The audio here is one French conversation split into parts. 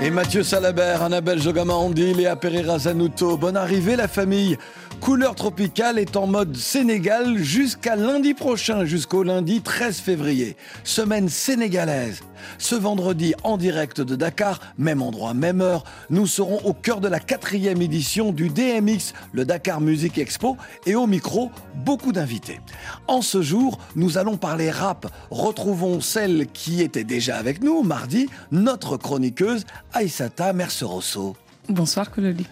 Et Mathieu Salabert, Annabelle Jogamandi, Léa Pereira Zanuto. Bonne arrivée la famille. Couleur tropicale est en mode Sénégal jusqu'à lundi prochain, jusqu'au lundi 13 février. Semaine sénégalaise. Ce vendredi, en direct de Dakar, même endroit, même heure, nous serons au cœur de la quatrième édition du DMX, le Dakar Music Expo, et au micro, beaucoup d'invités. En ce jour, nous allons parler rap. Retrouvons celle qui était déjà avec nous mardi, notre chroniqueuse Aïsata Merceroso. Bonsoir Cololi.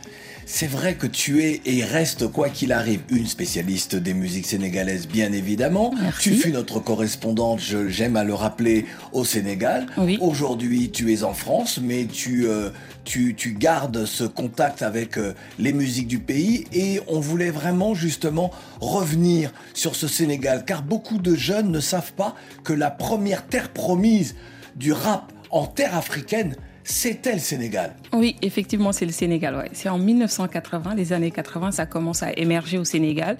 C'est vrai que tu es et reste, quoi qu'il arrive, une spécialiste des musiques sénégalaises, bien évidemment. Merci. Tu fus notre correspondante, je- j'aime à le rappeler, au Sénégal. Oui. Aujourd'hui, tu es en France, mais tu, euh, tu, tu gardes ce contact avec euh, les musiques du pays. Et on voulait vraiment, justement, revenir sur ce Sénégal, car beaucoup de jeunes ne savent pas que la première terre promise du rap en terre africaine, c'était le Sénégal. Oui, effectivement, c'est le Sénégal. Ouais. C'est en 1980, les années 80, ça commence à émerger au Sénégal.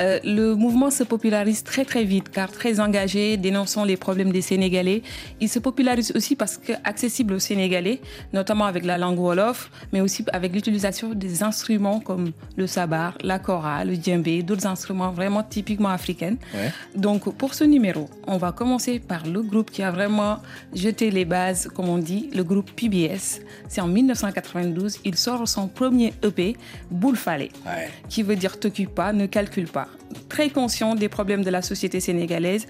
Euh, le mouvement se popularise très très vite, car très engagé, dénonçant les problèmes des Sénégalais. Il se popularise aussi parce que accessible aux Sénégalais, notamment avec la langue wolof, mais aussi avec l'utilisation des instruments comme le sabar, la kora, le djembé, d'autres instruments vraiment typiquement africains. Ouais. Donc pour ce numéro, on va commencer par le groupe qui a vraiment jeté les bases, comme on dit, le groupe PBS. C'est en 1992, il sort son premier EP, Boule Ouais. qui veut dire t'occupe pas, ne calcule pas. Très conscient des problèmes de la société sénégalaise,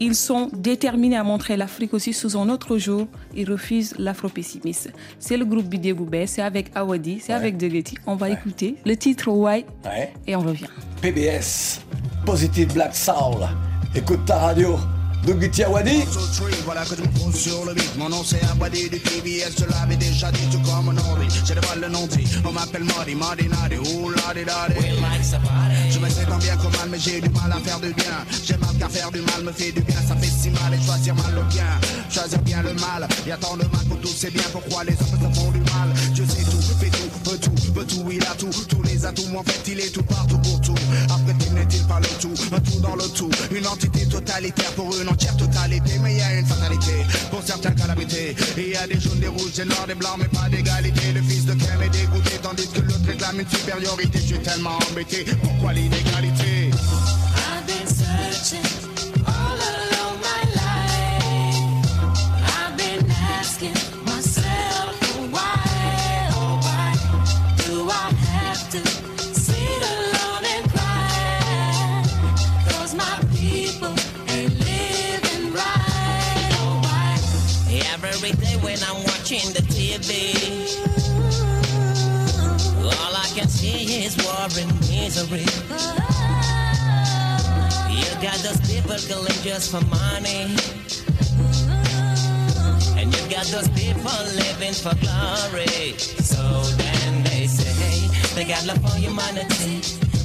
ils sont déterminés à montrer l'Afrique aussi sous un autre jour. Ils refusent l'afro-pessimisme. C'est le groupe Bidé Boubé, c'est avec Awadi, c'est Ouais. avec Degeti. On va écouter le titre Why Ouais. et on revient. PBS, Positive Black Soul. Écoute ta radio. Dougiti Awadi. So tree, voilà que je me pose sur le beat. Mon nom c'est Abadi du TBS, je l'avais déjà dit, tout comme un ordi. J'ai pas le nom dit, on m'appelle Mardi, Mardi Nadi, ouh la di. Je me sais tant bien que mal, mais j'ai du mal à faire du bien. J'ai mal qu'à faire du mal, me fait du bien, ça fait si mal. Et choisir mal le bien, choisir bien le mal. Y a tant de mal pour tous, c'est bien pourquoi les hommes se font du mal. Tout, tout, il a tout, tous les atouts. En fait, il est tout partout pour tout. Après, il n'est-il pas le tout, un tout dans le tout. Une entité totalitaire pour une entière totalité. Mais il y a une fatalité pour certains calamités. Il y a des jaunes, des rouges, des noirs, des blancs, mais pas d'égalité. Le fils de Kem est dégoûté, tandis que l'autre réclame une supériorité. Je suis tellement embêté. Pourquoi l'inégalité? Killing just for money. And you got those people living for glory. So then they say they got love for humanity.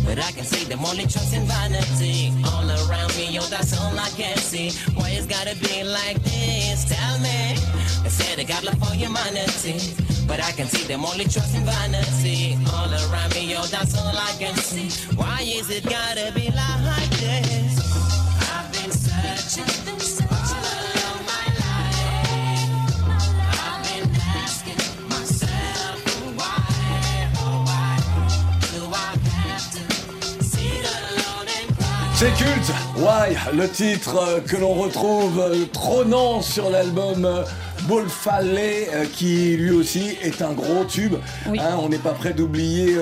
But I can see them only trusting vanity. All around me, yo, that's all I can see. Why it's gotta be like this? Tell me. They say they got love for humanity. But I can see them only trusting vanity. All around me, yo, that's all I can see. Why is it gotta be like this? C'est culte Why Le titre euh, que l'on retrouve euh, trônant sur l'album euh, euh, qui lui aussi est un gros tube. Oui. Hein, on n'est pas prêt d'oublier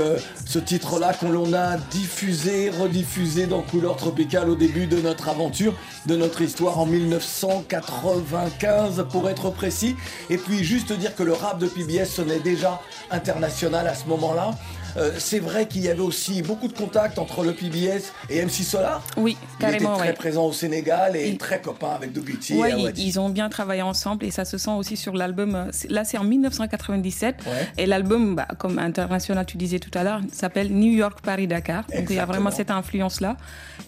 ce titre-là qu'on l'on a diffusé, rediffusé dans Couleur Tropicale au début de notre aventure, de notre histoire en 1995 pour être précis. Et puis juste dire que le rap de PBS sonnait déjà international à ce moment-là. Euh, c'est vrai qu'il y avait aussi beaucoup de contacts entre le PBS et MC Solar. Oui, Il était carrément, très ouais. présent au Sénégal et très copain avec Ouais, et ils, ont bien travaillé ensemble et ça se sent aussi sur l'album. euh, Là, c'est en 1997 Ouais. et l'album, bah, comme international, tu disais tout à l'heure, s'appelle New York, Paris, Dakar. Donc il y a vraiment cette influence-là.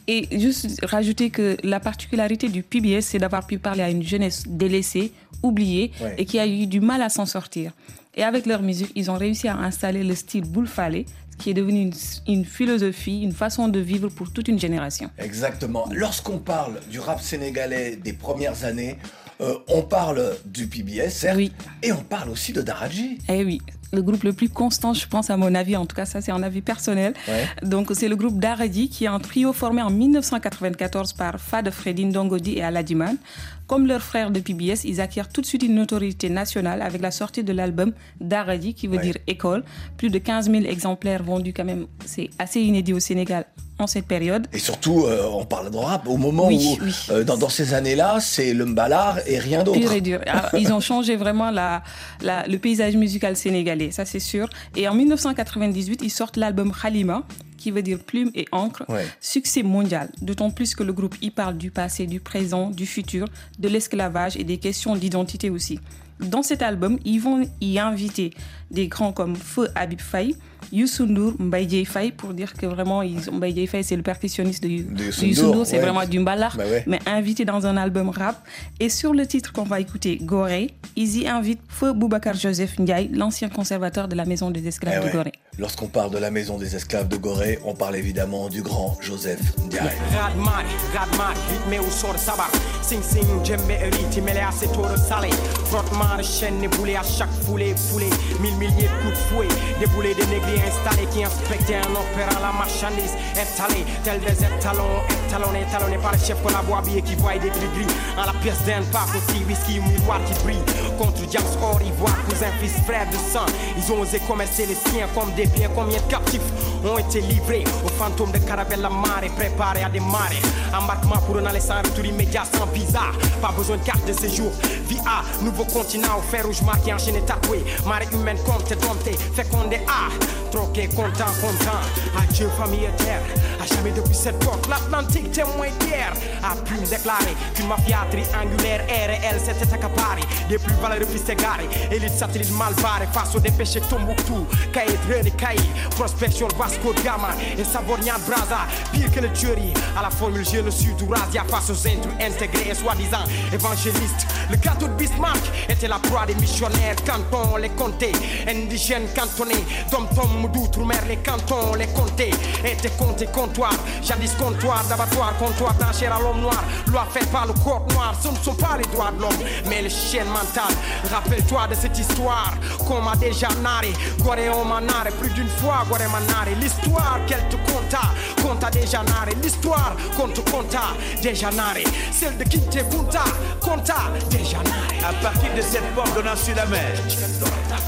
Et juste rajouter que la particularité du PBS, c'est d'avoir pu parler à une jeunesse délaissée, oubliée Ouais. et qui a eu du mal à s'en sortir. Et avec leur musique, ils ont réussi à installer le style Boulfalé, qui est devenu une, une philosophie, une façon de vivre pour toute une génération. Exactement. Lorsqu'on parle du rap sénégalais des premières années, euh, on parle du PBS, certes, Oui. et on parle aussi de Daraji. Eh oui, le groupe le plus constant, je pense, à mon avis, en tout cas, ça c'est un avis personnel. Ouais. Donc c'est le groupe Daradi qui est un trio formé en 1994 par Fad Freddy Ndongodi et Aladiman. Comme leurs frères de PBS, ils acquièrent tout de suite une notoriété nationale avec la sortie de l'album Daradi, qui veut Ouais. dire école. Plus de 15 000 exemplaires vendus quand même, c'est assez inédit au Sénégal en cette période. Et surtout, euh, on parle de rap au moment Oui, où, oui. euh, dans, dans ces années-là, c'est le mbalar et rien d'autre. Pur et dur. Alors, ils ont changé vraiment la, la- le paysage musical sénégalais, ça c'est sûr. Et en 1998, ils sortent l'album Khalima, qui veut dire plume et encre. Ouais. Succès mondial, d'autant plus que le groupe y parle du passé, du présent, du futur, de l'esclavage et des questions d'identité aussi. Dans cet album, ils vont y inviter des grands comme Feu Habib Faye, Youssou N'Dour, Mbaye Faye, pour dire que vraiment, ils, Mbaye Faye, c'est le percussionniste de, de Youssou N'Dour, c'est ouais. vraiment du mbalar, Bah ouais. mais invité dans un album rap. Et sur le titre qu'on va écouter, Gorée, ils y invitent Feu Boubacar Joseph Ndiaye, l'ancien conservateur de la maison des Eh esclaves ouais. de Gorée. Lorsqu'on parle de la maison des esclaves de On parle évidemment du grand Joseph foulée. Mille milliers de coups de fouet. Des installés qui inspectaient un la. Tel des étalons, étalonnés, par boit et qui voient des gris gris. En la pièce d'un parc aussi, whisky, miroir qui brille. Contre James or ivoire, cousin, fils, frère de sang. Ils ont osé commercer les siens comme des biens. Combien de captifs ont été livrés aux fantômes de caravelle la marée, préparés à démarrer. Embarquement pour un aller sans retour immédiat, sans visa. Pas besoin de carte de séjour. Via nouveau continent, au fer rouge marqué, enchaîné, tatoué. Marée humaine, compte, dompté, fécondé, ah. Troqué, content, content. Adieu, famille et terre. À jamais depuis cette porte, l'Atlantique témoin d'hier. A pu déclarer qu'une mafia triangulaire est réelle, c'était accaparé. Des plus valeureux fils égarés. Élite satellite mal face au dépêché Tombouctou. Caïd, René, Caïd. Prospection Vasco de Gama. Et Savornian Braza. Pire que le tuerie. À la formule, j'ai le sud Radia face aux intrus intégrés et soi-disant évangélistes. Le gâteau de Bismarck était la proie des missionnaires. Cantons, les comtés. Indigènes cantonnés. Dom-tom d'outre-mer, les cantons, les comtés. Étaient comptés comptoirs. Jadis comptoir, d'abattoir, comptoir d'enchères à l'homme noir. Loi faite par le corps noir. Ce ne sont pas les droits de l'homme, mais les chiennes mentales. Rappelle-toi de cette histoire qu'on m'a déjà narré. M'a narré plus d'une fois, Goré m'a narré. L'histoire qu'elle te conta, conta déjà narré. L'histoire qu'on te conta, déjà narré. Celle de Kinte Kunta, conta, déjà narré. À partir de cette porte donnant sur la mer,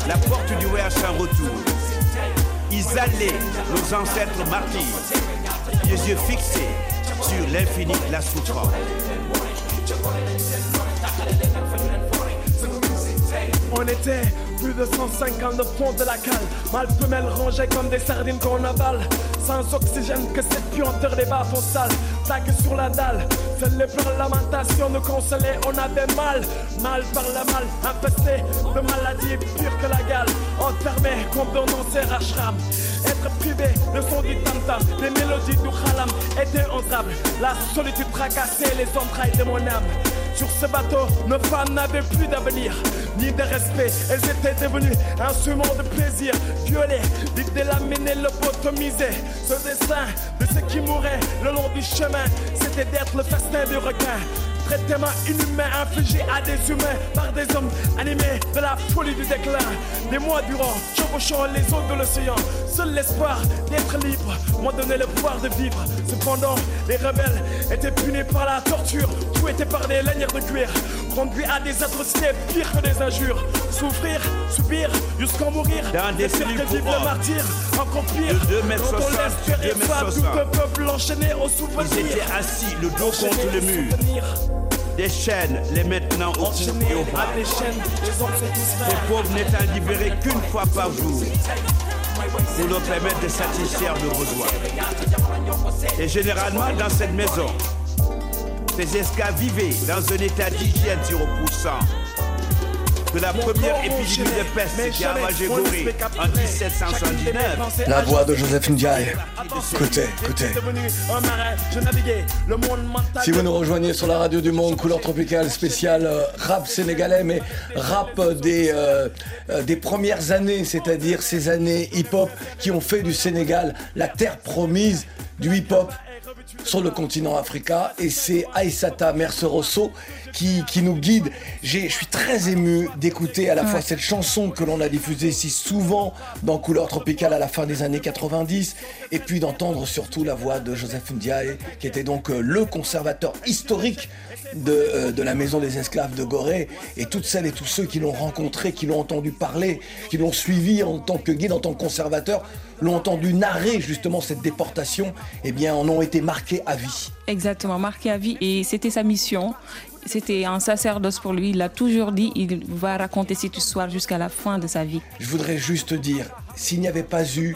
la porte du voyage sans retour, ils allaient, nos ancêtres martyrs, les yeux fixés sur l'infini de la souffrance. On était plus de 150 au fond de la cale. Mal femelle rangées comme des sardines qu'on avale. Sans oxygène que cette puanteur des bas font sale. Tac sur la dalle. Seuls les pleurs lamentations nous consolaient. On avait mal, mal par la mal. Infesté de maladies pires que la gale. Enfermé comme dans nos serres. Être privé, le son du tam-tam, les mélodies du khalam étaient entrables. La solitude tracassait les entrailles de mon âme. Sur ce bateau, nos femmes n'avaient plus d'avenir, ni de respect. Elles étaient devenues un instrument de plaisir. Violées, l'idée l'amener, lobotomiser. Ce destin de ceux qui mouraient le long du chemin, c'était d'être le festin du requin. Traitement inhumain infligé à des humains par des hommes animés de la folie du déclin. Des mois durant, chevauchant les eaux de l'océan, seul l'espoir d'être libre m'a donné le pouvoir de vivre. Cependant, les rebelles étaient punis par la torture, fouettés par des lanières de cuir, conduits à des atrocités pires que des injures. Souffrir, subir, jusqu'à mourir. Dans des que vivre le martyr, encore pire. De deux mètres Quand on laisse deux mètres tout le peuple enchaîné au souvenir. Ils étaient assis, le dos contre le mur. souvenir. Des chaînes, les maintenant au cou Enchaînés et au bras. à des chaînes, les pauvres n'étant libérés qu'une fois par jour. pour nous permettre de satisfaire nos besoins. Et généralement, dans cette maison, ces esclaves vivaient dans un état d'hygiène 0%. De la première épidémie de peste qui a ravagé Gorée en 1779. La voix de Joseph Ndiaye. Écoutez, écoutez. Si vous nous rejoignez sur la radio du monde, couleur tropicale spéciale euh, rap sénégalais, mais rap euh, des, euh, des premières années, c'est-à-dire ces années hip-hop qui ont fait du Sénégal la terre promise du hip-hop sur le continent africain. Et c'est Aïssata Merceroso qui, qui nous guide. Je suis très ému d'écouter à la fois cette chanson que l'on a diffusée si souvent dans Couleur Tropicale à la fin des années 90, et puis d'entendre surtout la voix de Joseph Ndiaye, qui était donc euh, le conservateur historique de, euh, de la maison des esclaves de Gorée, et toutes celles et tous ceux qui l'ont rencontré, qui l'ont entendu parler, qui l'ont suivi en tant que guide, en tant que conservateur, l'ont entendu narrer justement cette déportation, eh bien en ont été marqués à vie. Exactement, marqué à vie. Et c'était sa mission. C'était un sacerdoce pour lui. Il a toujours dit il va raconter cette histoire jusqu'à la fin de sa vie. Je voudrais juste dire, s'il n'y avait pas eu,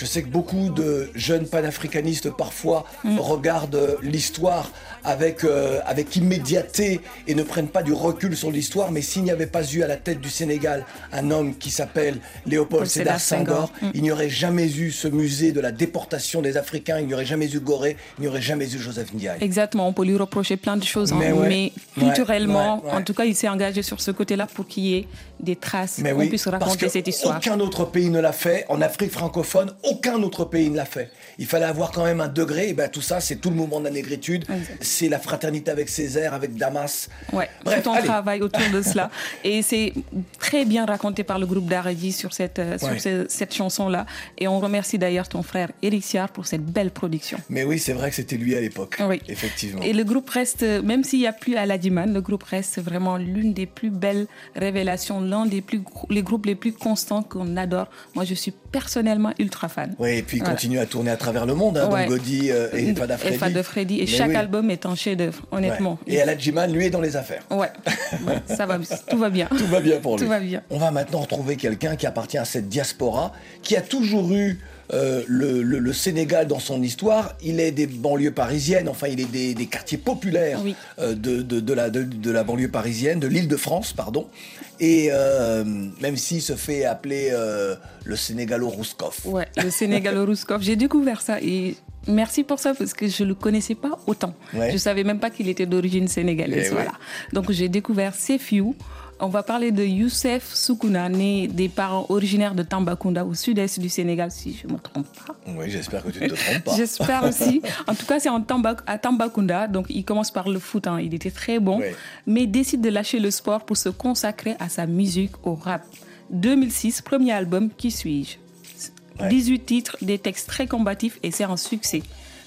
je sais que beaucoup de jeunes panafricanistes parfois regardent l'histoire avec, euh, avec immédiateté et ne prennent pas du recul sur l'histoire, mais s'il n'y avait pas eu à la tête du Sénégal un homme qui s'appelle Léopold Sédar Senghor. Mm. il n'y aurait jamais eu ce musée de la déportation des Africains, il n'y aurait jamais eu Gorée, il n'y aurait jamais eu Joseph Ndiaye. Exactement, on peut lui reprocher plein de choses, hein, Mais culturellement, Ouais, ouais, en tout cas, il s'est engagé sur ce côté-là pour qu'il y ait des traces, qu'on oui, puisse parce raconter que cette histoire. Aucun autre pays ne l'a fait. En Afrique francophone, aucun autre pays ne l'a fait. Il fallait avoir quand même un degré. Et ben tout ça, c'est tout le mouvement de la négritude. C'est la fraternité avec Césaire, avec Damas. Ouais, Bref, tout on allez. travaille autour de cela. Et c'est très bien raconté par le groupe d'Aredi sur cette, euh, sur Ouais. ce- cette chanson-là. Et on remercie d'ailleurs ton frère Eric Siard pour cette belle production. Mais oui, c'est vrai que c'était lui à l'époque. Oui. Effectivement. Et le groupe reste, euh, même s'il n'y a plus Aladiman, le groupe reste vraiment l'une des plus belles révélations, l'un des plus les groupes les plus constants qu'on adore. Moi, je suis personnellement ultra fan. Oui, et puis il Voilà. continue à tourner à travers le monde, hein, Ouais. donc euh, et Fada Freddy. Et Fada Freddy. Et Mais chaque oui. album est un chef-d'œuvre, honnêtement. Ouais. Et Aladjiman, lui, est dans les affaires. Ouais, Ouais, ça va, tout va bien. Tout va bien pour lui. Tout va bien. On va maintenant retrouver quelqu'un qui appartient à cette diaspora, qui a toujours eu euh, le, le- le Sénégal dans son histoire. Il est des banlieues parisiennes, enfin il est des, des quartiers populaires euh, de, de- de la, de, la banlieue parisienne, de l'île de France, pardon. Et euh, même s'il se fait appeler le Sénégalo-Rouskov. Ouais, le Sénégal au Rouskov. J'ai découvert ça et merci pour ça parce que je le connaissais pas autant. Ouais. Je savais même pas qu'il était d'origine sénégalaise. Eh ouais. voilà. Donc j'ai découvert Sefiou. On va parler de Youssef Soukouna, né des parents originaires de Tambacounda au sud-est du Sénégal, si je ne me trompe pas. Oui, j'espère que tu ne te trompes pas. J'espère aussi. En tout cas, c'est en Tamba- à Tambacounda. Donc, il commence par le foot. hein. Il était très bon. Ouais. Mais il décide de lâcher le sport pour se consacrer à sa musique, au rap. 2006, premier album, Qui suis-je? 18 titres, des textes très combatifs et c'est un succès.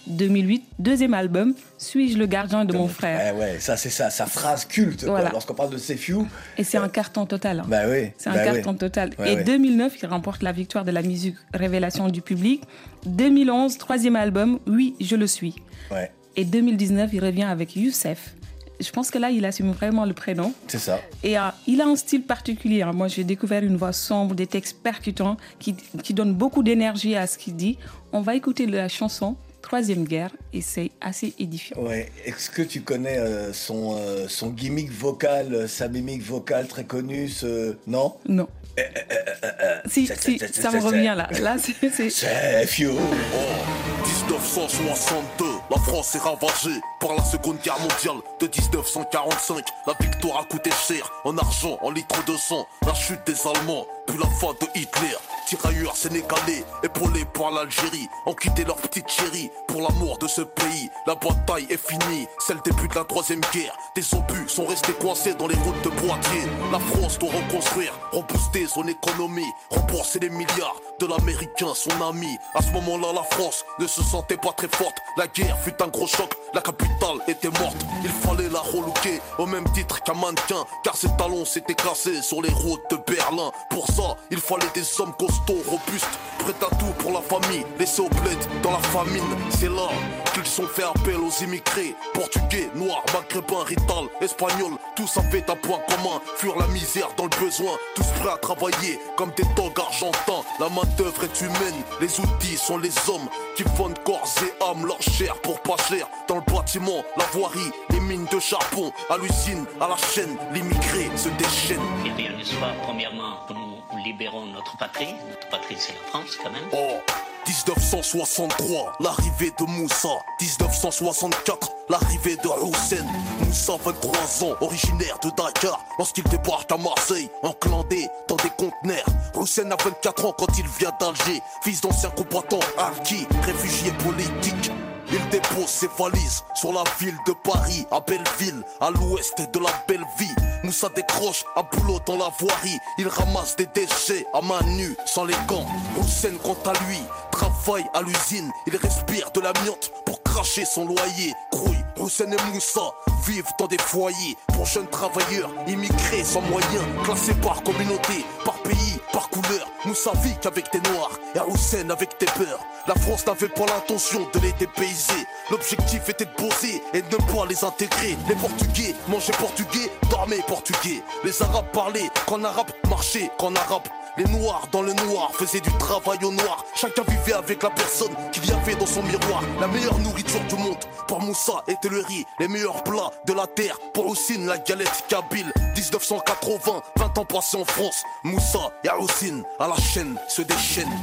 2008, deuxième album, Suis-je le gardien de mon frère? Eh ouais, ça c'est ça, sa phrase culte. Voilà. Lorsqu'on parle de Sefiu, Et c'est un carton total. hein. bah oui. C'est un bah carton oui. total. Ouais, et ouais. 2009, il remporte la victoire de la musique Révélation du public. 2011, troisième album, Oui, je le suis. Ouais, Et 2019, il revient avec Youssef. Je pense que là, il assume vraiment le prénom. c'est ça. Et euh, il a un style particulier. hein. Moi, j'ai découvert une voix sombre, des textes percutants qui, qui donnent beaucoup d'énergie à ce qu'il dit. On va écouter la chanson Troisième Guerre et c'est assez édifiant. Ouais. Est-ce que tu connais euh, son, euh, son gimmick vocal, euh, sa mimique vocale très connue ce... Non? Non. Si, si, ça me revient là. Là, c'est- c'est. Sefiu 1962, la France est ravagée par la Seconde Guerre mondiale de 1945. La victoire a coûté cher en argent, en litres de sang. La chute des Allemands, puis la fin de Hitler. Tirailleurs sénégalais, épaulés par l'Algérie, ont quitté leur petite chérie pour l'amour de ce pays. La bataille est finie, c'est le début de la troisième guerre. Des obus sont restés coincés dans les routes de Poitiers. La France doit reconstruire, rebooster son économie, rembourser les milliards l'américain, son ami. À ce moment-là, la France ne se sentait pas très forte. La guerre fut un gros choc, la capitale était morte. Il fallait la relooker au même titre qu'un mannequin, car ses talons s'étaient cassés sur les routes de Berlin. Pour ça, il fallait des hommes costauds, robustes, prêts à tout pour la famille. Laissés au bled dans la famine, c'est là qu'ils ont fait appel aux immigrés. Portugais, noirs, maghrébins, rital, espagnols, tous avaient un point commun. Fuir la misère dans le besoin, tous prêts à travailler comme des dogs argentins. La main d'œuvre est humaine, les outils sont les hommes qui fondent corps et âme leur chair pour pas cher. Dans le bâtiment, la voirie, les mines de charbon, à l'usine, à la chaîne, l'immigré se déchaîne. Bien, le soir, premièrement, que nous libérons notre patrie. Notre patrie, c'est la France, quand même. Oh 1963, l'arrivée de Moussa. 1964, l'arrivée de Hussein. Moussa, 23 ans, originaire de Dakar. Lorsqu'il débarque à Marseille, enclandé dans des conteneurs. Hussein a 24 ans quand il vient d'Alger. Fils d'ancien combattant Alki, réfugié politique. Il dépose ses valises sur la ville de Paris, à Belleville, à l'ouest de la belle vie. Moussa décroche à boulot dans la voirie. Il ramasse des déchets à main nue, sans les gants. Hussein, quant à lui, travaille à l'usine. Il respire de l'amiante pour cracher son loyer. Crouille, Hussein et Moussa vivent dans des foyers pour jeunes travailleurs immigrés sans moyens, classés par communauté, par pays. Moussa vit qu'avec des noirs et Hussein avec des peurs. La France n'avait pas l'intention de les dépayser. L'objectif était de bosser et de ne pas les intégrer. Les Portugais mangeaient portugais, dormaient portugais. Les Arabes parlaient qu'en arabe, marchaient qu'en arabe. Les noirs dans le noir faisaient du travail au noir. Chacun vivait avec la personne qu'il y avait dans son miroir. La meilleure nourriture du monde pour Moussa était le riz. Les meilleurs plats de la terre pour Houssine, la galette kabyle. 1980, 20 ans passés en France. Moussa et Houssine à la chaîne se déchaînent.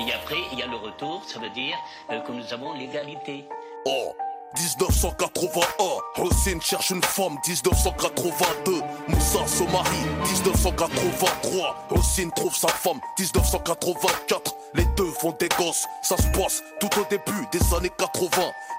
Et après, il y a le retour, ça veut dire euh, que nous avons l'égalité. Oh 1981, Hussein cherche une femme 1982, Moussa se marie 1983, Hussein trouve sa femme 1984, les deux font des gosses, ça se passe tout au début des années 80,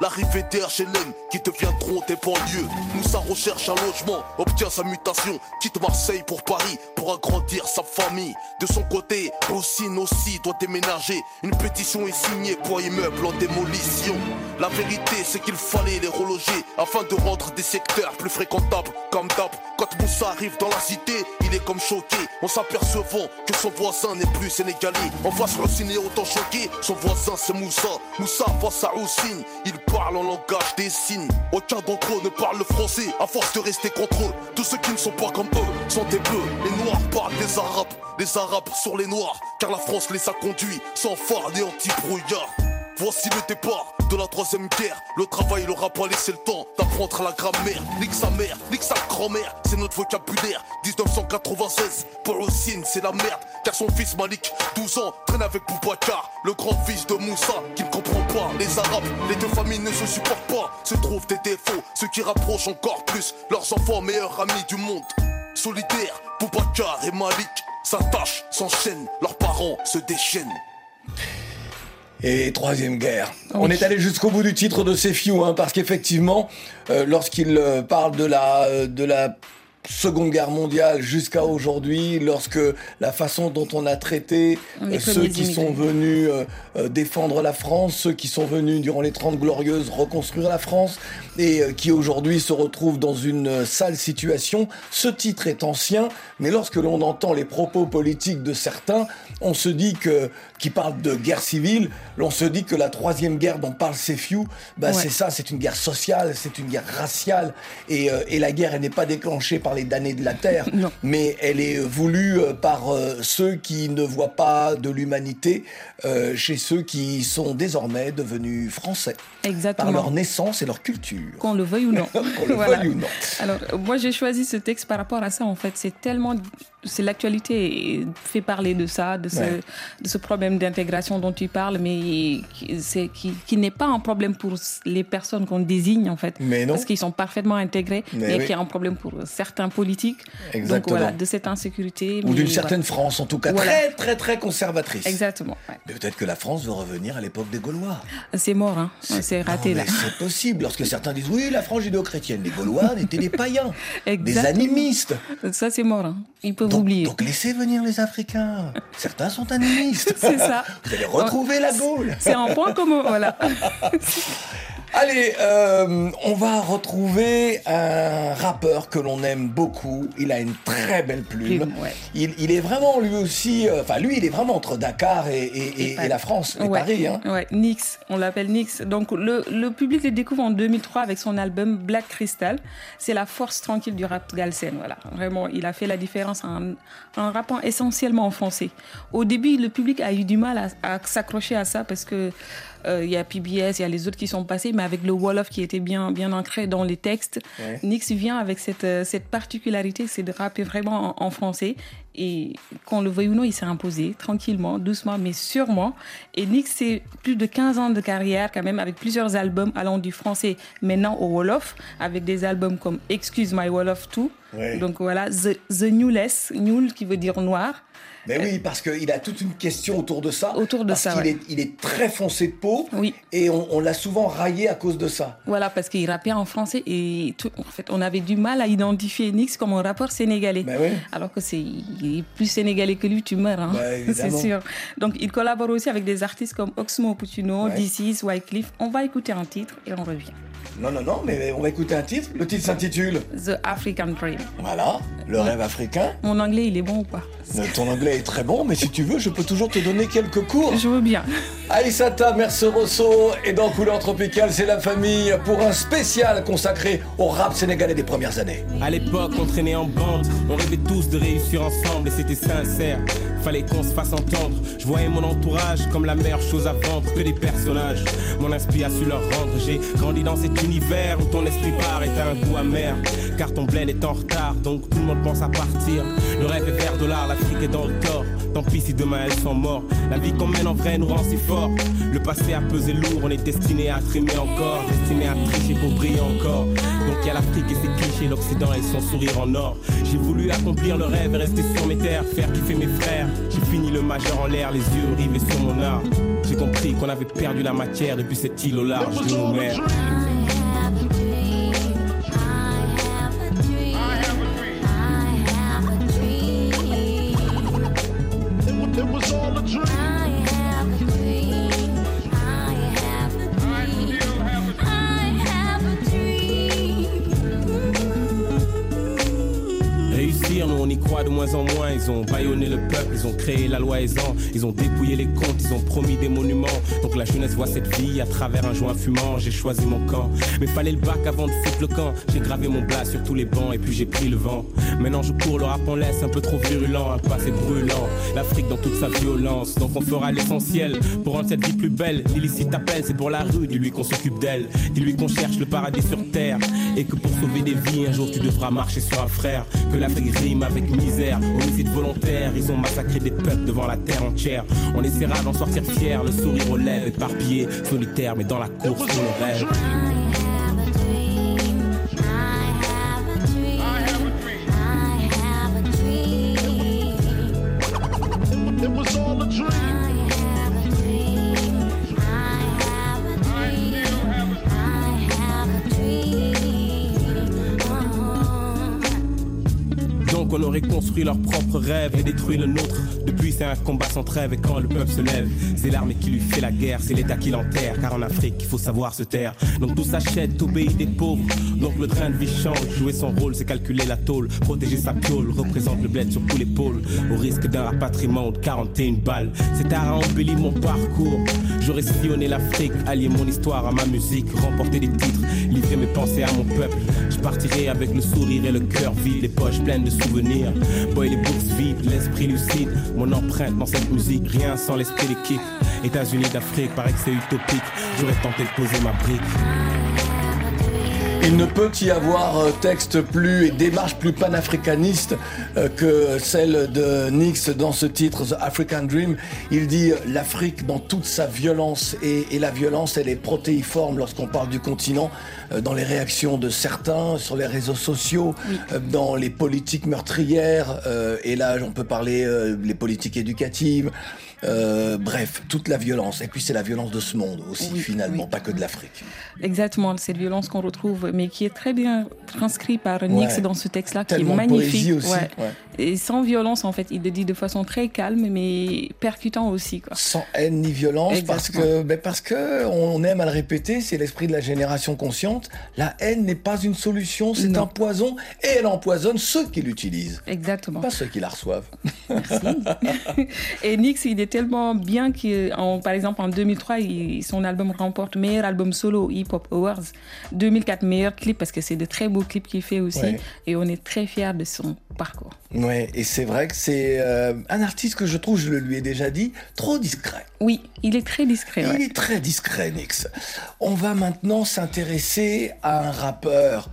l'arrivée des HLM qui deviendront des banlieues, Moussa recherche un logement, obtient sa mutation, quitte Marseille pour Paris pour agrandir sa famille, de son côté, Hussein aussi doit déménager, une pétition est signée pour immeuble en démolition, la vérité c'est qu'il fallait les reloger afin de rendre des secteurs plus fréquentables. Comme d'hab, quand Moussa arrive dans la cité, il est comme choqué en s'apercevant que son voisin n'est plus sénégalais. Est autant choqué, son voisin c'est Moussa. Moussa face à Houssine, il parle en langage des signes. Aucun d'entre eux ne parle le français à force de rester contre eux. Tous ceux qui ne sont pas comme eux sont des bleus. Les noirs parlent des arabes, les arabes sur les noirs, car la France les a conduits sans phare ni anti-brouillard. Voici le départ de la troisième guerre. Le travail leur a pas laissé le temps d'apprendre la grammaire. Nique sa mère, nique sa grand-mère, c'est notre vocabulaire. 1996, pour Houssine, c'est la merde. Car son fils Malik, 12 ans, traîne avec Boubacar, le grand-fils de Moussa, qui ne comprend pas les Arabes. Les deux familles ne se supportent pas, se trouvent des défauts, ce qui rapproche encore plus leurs enfants meilleurs amis du monde. Solidaires, Boubacar et Malik s'attachent, s'enchaînent, leurs parents se déchaînent. Et troisième guerre. On est allé jusqu'au bout du titre de Sefiu, hein, parce qu'effectivement, euh, lorsqu'il euh, parle de la, euh, de la Seconde Guerre mondiale jusqu'à aujourd'hui, lorsque la façon dont on a traité Les euh, ceux qui immigrés. sont venus euh, euh, défendre la France, ceux qui sont venus durant les Trente Glorieuses reconstruire la France, et euh, qui aujourd'hui se retrouvent dans une sale situation. Ce titre est ancien, mais lorsque l'on entend les propos politiques de certains, on se dit que qui parlent de guerre civile, l'on se dit que la troisième guerre dont parle Sefiu, bah, Ouais. c'est ça, c'est une guerre sociale, c'est une guerre raciale, et, euh, et la guerre, elle n'est pas déclenchée par les damnés de la terre, mais elle est voulue euh, par euh, ceux qui ne voient pas de l'humanité euh, chez ceux qui sont désormais devenus français Exactement. par leur naissance et leur culture. Qu'on le veuille ou non. Qu'on le veuille ou non. Alors, moi, j'ai choisi ce texte par rapport à ça, en fait. C'est tellement. C'est l'actualité fait parler de ça, de ce, Ouais. de ce problème d'intégration dont tu parles, mais qui, qui, qui n'est pas un problème pour les personnes qu'on désigne, en fait. Mais non. Parce qu'ils sont parfaitement intégrés, Mais mais, oui. qui est un problème pour certains politiques. Exactement. Donc, voilà, de cette insécurité. Ou d'une voilà. certaine France, en tout cas, Voilà. très très très conservatrice. Exactement. ouais. Mais peut-être que la France veut revenir à l'époque des Gaulois. C'est mort, hein. C'est raté, Non, là. mais C'est possible, lorsque certains disent oui, la France judéo-chrétienne, les Gaulois étaient des païens, des animistes. Ça, c'est mort. hein. Ils peuvent oublier. Donc laissez venir les Africains. Certains sont animistes. C'est ça. Vous allez retrouver la Gaule. C'est un point commun, voilà. Allez, euh, on va retrouver un rappeur que l'on aime beaucoup. Il a une très belle plume. Plume, ouais. il, il est vraiment lui aussi. euh, Enfin, lui, il est vraiment entre Dakar et, et- et- et la France, et Ouais. Paris. Hein. Ouais, Nix, on l'appelle Nix. Donc le, le public le découvre en 2003 avec son album Black Crystal. C'est la force tranquille du rap galsen. Voilà, vraiment, il a fait la différence en, en rappant essentiellement en français. Au début, le public a eu du mal à, à s'accrocher à ça parce que euh, il y a PBS, il y a les autres qui sont passés, mais avec le Wolof qui était bien, bien ancré dans les textes, Ouais. Nix vient avec cette, euh, cette particularité, c'est de rapper vraiment en, en français. Et qu'on le veuille ou non, il s'est imposé tranquillement, doucement, mais sûrement. Et Nix, c'est plus de 15 ans de carrière quand même, avec plusieurs albums allant du français maintenant au Wolof, avec des albums comme Excuse My Wolof 2. Ouais. Donc voilà, The, The Newless, Newell qui veut dire noir. Mais oui, parce qu'il a toute une question autour de ça. Autour de parce ça, qu'il ouais. est, il est très foncé de peau. Et on, on l'a souvent raillé à cause de ça. Voilà, parce qu'il rappait en français et tout- en fait, on avait du mal à identifier Nix comme un rappeur sénégalais. Alors que c'est plus sénégalais que lui, tu meurs. Hein. Bah, c'est sûr. Donc, il collabore aussi avec des artistes comme Oxmo Puccino, Ouais. DC's, Wycliffe. On va écouter un titre et on revient. Non, non, non, mais on va écouter un titre. Le titre s'intitule The African Dream. Voilà, le rêve africain. Mon anglais, il est bon ou pas? Euh, Ton anglais est très bon, mais si tu veux, je peux toujours te donner quelques cours. Je veux bien. Aïssata Merce Rosso et dans Couleur Tropicale, c'est la famille pour un spécial consacré au rap sénégalais des premières années. À l'époque, on traînait en bande, on rêvait tous de réussir ensemble et c'était sincère. Fallait qu'on se fasse entendre. Je voyais mon entourage comme la meilleure chose à vendre que des personnages. Mon su leur rendre. J'ai grandi dans cet univers où ton esprit part t'as un goût amer. Car ton bled est en retard, donc tout le monde pense à partir. Le rêve est vert dollar, l'Afrique est dans le tort. Tant pis si demain elles sont mortes. La vie qu'on mène en vrai nous rend si fort. Le passé a pesé lourd, on est destiné à trimer encore. Destiné à tricher pour briller encore. Donc il y a l'Afrique et ses clichés, l'Occident et son sourire en or. J'ai voulu accomplir le rêve et rester sur mes terres, faire kiffer mes frères. J'ai fini le majeur en l'air, les yeux rivés sur mon art. J'ai compris qu'on avait perdu la matière depuis cette île au large de nos mers. Ils ont dépouillé les comptes, ils ont promis des monuments. Donc la jeunesse voit cette vie à travers un joint fumant. J'ai choisi mon camp. Mais fallait le bac avant de foutre le camp. J'ai gravé mon blas sur tous les bancs et puis j'ai pris le vent. Maintenant je cours, le rap en laisse un peu trop virulent, un passé brûlant. L'Afrique dans toute sa violence. Donc on fera l'essentiel pour rendre cette vie plus belle. L'illicite appelle, c'est pour la rue, dis-lui qu'on s'occupe d'elle. Dis-lui qu'on cherche le paradis sur terre. Et que pour sauver des vies, un jour tu devras marcher sur un frère. Que l'Afrique rime avec misère, homicide volontaire. Ils ont massacré des peuples devant la terre entière. On essaiera d'en sortir fier, le sourire aux lèvres, éparpillé, solitaire, mais dans la course pour le rêve. Aurait construit leur propre rêve et détruit le nôtre. Depuis c'est un combat sans trêve et quand le peuple se lève, c'est l'armée qui lui fait la guerre, c'est l'État qui l'enterre. Car en Afrique il faut savoir se taire. Donc tout s'achète au pays des pauvres. Donc le train de vie change, jouer son rôle c'est calculer la tôle, protéger sa piole, représente le bled sur tous les pôles. Au risque d'un rapatriement ou de 41 balles. Cet art a embelli mon parcours. J'aurais sillonné l'Afrique, allié mon histoire à ma musique, remporter des titres, livrer mes pensées à mon peuple. Je partirai avec le sourire et le cœur vide, les poches pleines de souvenirs. Boy, les bourses vides, l'esprit lucide, mon empreinte dans cette musique, rien sans l'esprit d'équipe. États-Unis d'Afrique, paraît que c'est utopique. J'aurais tenté de poser ma brique. Il ne peut y avoir euh, texte plus et démarche plus panafricaniste euh, que celle de Nix dans ce titre The African Dream. Il dit euh, l'Afrique dans toute sa violence et, et la violence elle est protéiforme lorsqu'on parle du continent dans les réactions de certains sur les réseaux sociaux, dans les politiques meurtrières et là on peut parler les politiques éducatives. Euh, bref, toute la violence. Et puis c'est la violence de ce monde aussi, Oui, finalement, pas que de l'Afrique. Exactement, cette violence qu'on retrouve, mais qui est très bien transcrite par Nix Ouais. dans ce texte-là, qui est magnifique. poésie aussi, Ouais. ouais. Et sans violence, en fait. Il le dit de façon très calme, mais percutant aussi. Quoi. Sans haine ni violence, parce que, ben parce que on aime à le répéter, c'est l'esprit de la génération consciente. La haine n'est pas une solution, c'est un poison, et elle empoisonne ceux qui l'utilisent. Exactement. Pas ceux qui la reçoivent. Et Nix, il est tellement bien que, en- par exemple, en 2003, il- son album remporte meilleur album solo Hip Hop Awards. 2004, meilleur clip, parce que c'est de très beaux clips qu'il fait aussi. Ouais. Et on est très fiers de son parcours. Ouais, et c'est vrai que c'est euh, un artiste que je trouve, je le lui ai déjà dit, trop discret. Oui, il est très discret. Il est très discret, Nix. On va maintenant s'intéresser à un rappeur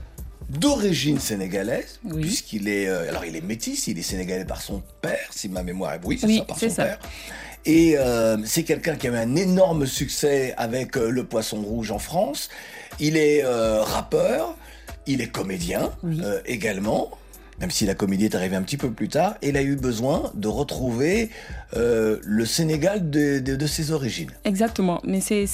d'origine sénégalaise, puisqu'il est, euh, alors il est métis, il est sénégalais par son père, si ma mémoire est, oui, c'est Oui, ça, par son ça. père. Et euh, c'est quelqu'un qui a eu un énorme succès avec euh, le Poisson Rouge en France. Il est rappeur, il est comédien également. Même si la comédie est arrivée un petit peu plus tard, il a eu besoin de retrouver euh, le Sénégal de, de- de ses origines. Exactement. Mais c'est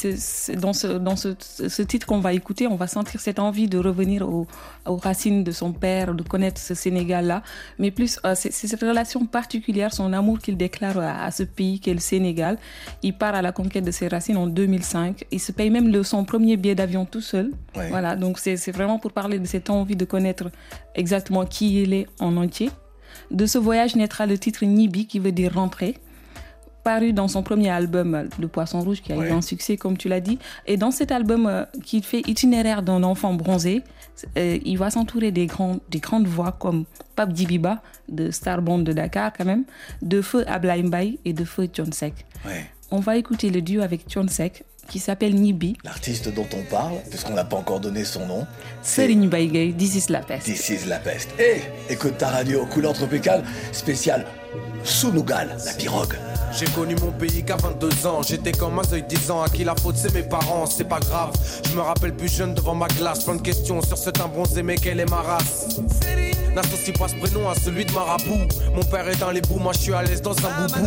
dans, ce, dans ce, ce titre qu'on va écouter, on va sentir cette envie de revenir au- aux racines de son père, de connaître ce Sénégal-là. Mais plus, euh, c'est cette relation particulière, son amour qu'il déclare à, à ce pays qu'est le Sénégal. Il part à la conquête de ses racines en 2005. Il se paye même le, son premier billet d'avion tout seul. Ouais. Voilà, donc c'est c'est vraiment pour parler de cette envie de connaître exactement qui il en entier. De ce voyage naîtra le titre Nibi, qui veut dire rentrer paru dans son premier album, euh, Le Poisson Rouge, qui a eu un succès, comme tu l'as dit. Et dans cet album euh, qui fait itinéraire d'un enfant bronzé, euh, il va s'entourer des, grands, des grandes voix comme Pape Dibiba, de Starbond de Dakar quand même, de Feu Ablaye Mbaye et de Feu Sek. Ouais. On va écouter le duo avec Sek qui s'appelle Nibi. L'artiste dont on parle, puisqu'on n'a pas encore donné son nom, c'est Serigne Baïgay, This is la peste. This is la peste. Et écoute ta radio, couleur tropicale, spéciale Sunugal, la pirogue. J'ai connu mon pays qu'à 22 ans. J'étais comme un œil 10 ans. À qui la faute, c'est mes parents. C'est pas grave. Je me rappelle plus jeune devant ma classe. Plein de questions sur ce teint bronzé, mais quelle est ma race? N'associe pas ce prénom à celui de marabout. Mon père est dans les bouts, moi je suis à l'aise dans un boubou.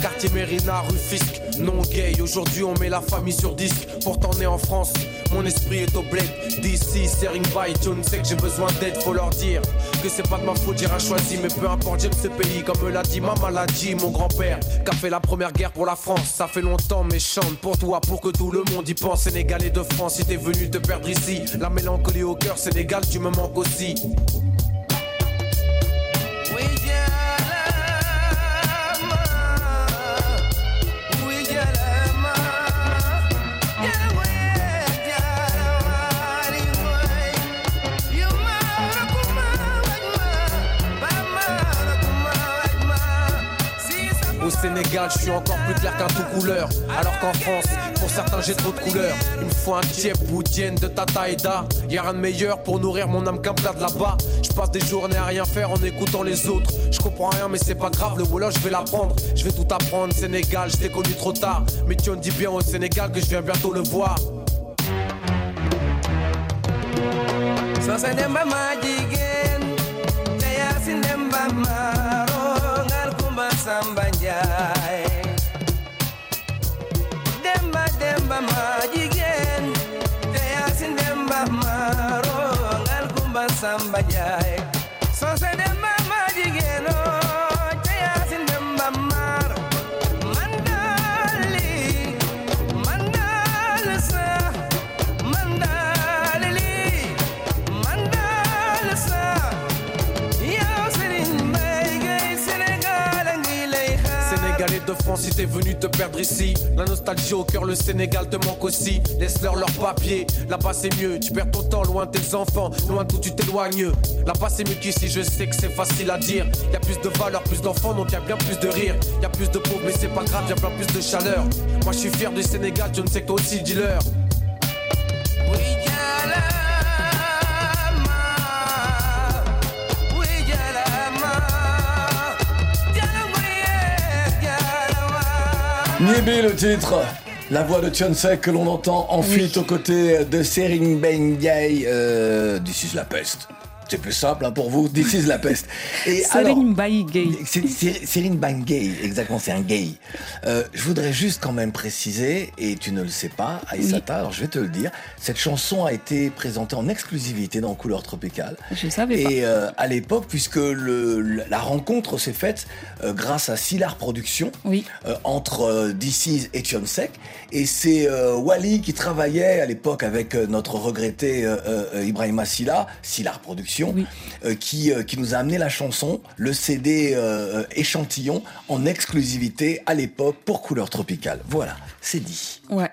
Quartier Mérina, rue Fisk, non gay. Aujourd'hui on met la famille sur disque. Pourtant né en France, mon esprit est au bled. D'ici, Sering by, John sait que j'ai besoin d'aide. Faut leur dire que c'est pas de ma faute, rien choisi. Mais peu importe, j'aime ce pays. Comme me l'a dit ma maladie, mon grand-père, qui a fait la première guerre pour la France. Ça fait longtemps, mais chante pour toi, pour que tout le monde y pense. Sénégalais de France, si t'es venu te perdre ici. La mélancolie au cœur, Sénégal, tu me manques aussi. Sénégal, je suis encore plus clair qu'un tout couleur. Alors qu'en France, pour certains, j'ai trop de couleurs. Il me faut un tiep ou de Tata et Da. Y'a rien de meilleur pour nourrir mon âme qu'un plat de là-bas. Je passe des journées à rien faire en écoutant les autres. Je comprends rien, mais c'est pas grave, le Wallah, je vais l'apprendre. Je vais tout apprendre. Sénégal, je t'ai connu trop tard. Mais tu en dis bien au Sénégal que je viens bientôt le voir. Maro Yeah. Si t'es venu te perdre ici, la nostalgie au cœur, le Sénégal te manque aussi. Laisse-leur leur papier, là-bas c'est mieux. Tu perds ton temps loin de tes enfants, loin d'où tu t'éloignes. Là-bas c'est mieux qu'ici, je sais que c'est facile à dire. Y plus de valeur, plus d'enfants, donc y bien plus de rire. Y plus de pauvres, mais c'est pas grave, y a bien plus de chaleur. Moi je suis fier du Sénégal, je ne sais que toi aussi, dis-leur. Nibi le titre la voix de Tionsek que l'on entend en fuite aux côtés de Sering Ben Ndiaye euh, du Sus la peste. C'est plus simple hein, pour vous. This is la peste. Et Serine Bailly Gay. Serine Bangay, exactement, c'est un gay. Euh, je voudrais juste quand même préciser, et tu ne le sais pas, Aïssata, alors je vais te le dire, cette chanson a été présentée en exclusivité dans Couleur Tropicale. Je savais pas. Et euh, à l'époque, puisque le, la rencontre s'est faite euh, grâce à Silar Productions, Oui. entre euh, DC's et Chonsek. Et c'est Wally qui travaillait à l'époque avec notre regretté Ibrahima Silla, Silar Productions, euh, qui, euh, qui nous a amené la chanson, le CD euh, échantillon, en exclusivité à l'époque pour Couleur Tropicale. Voilà, c'est dit. Ouais,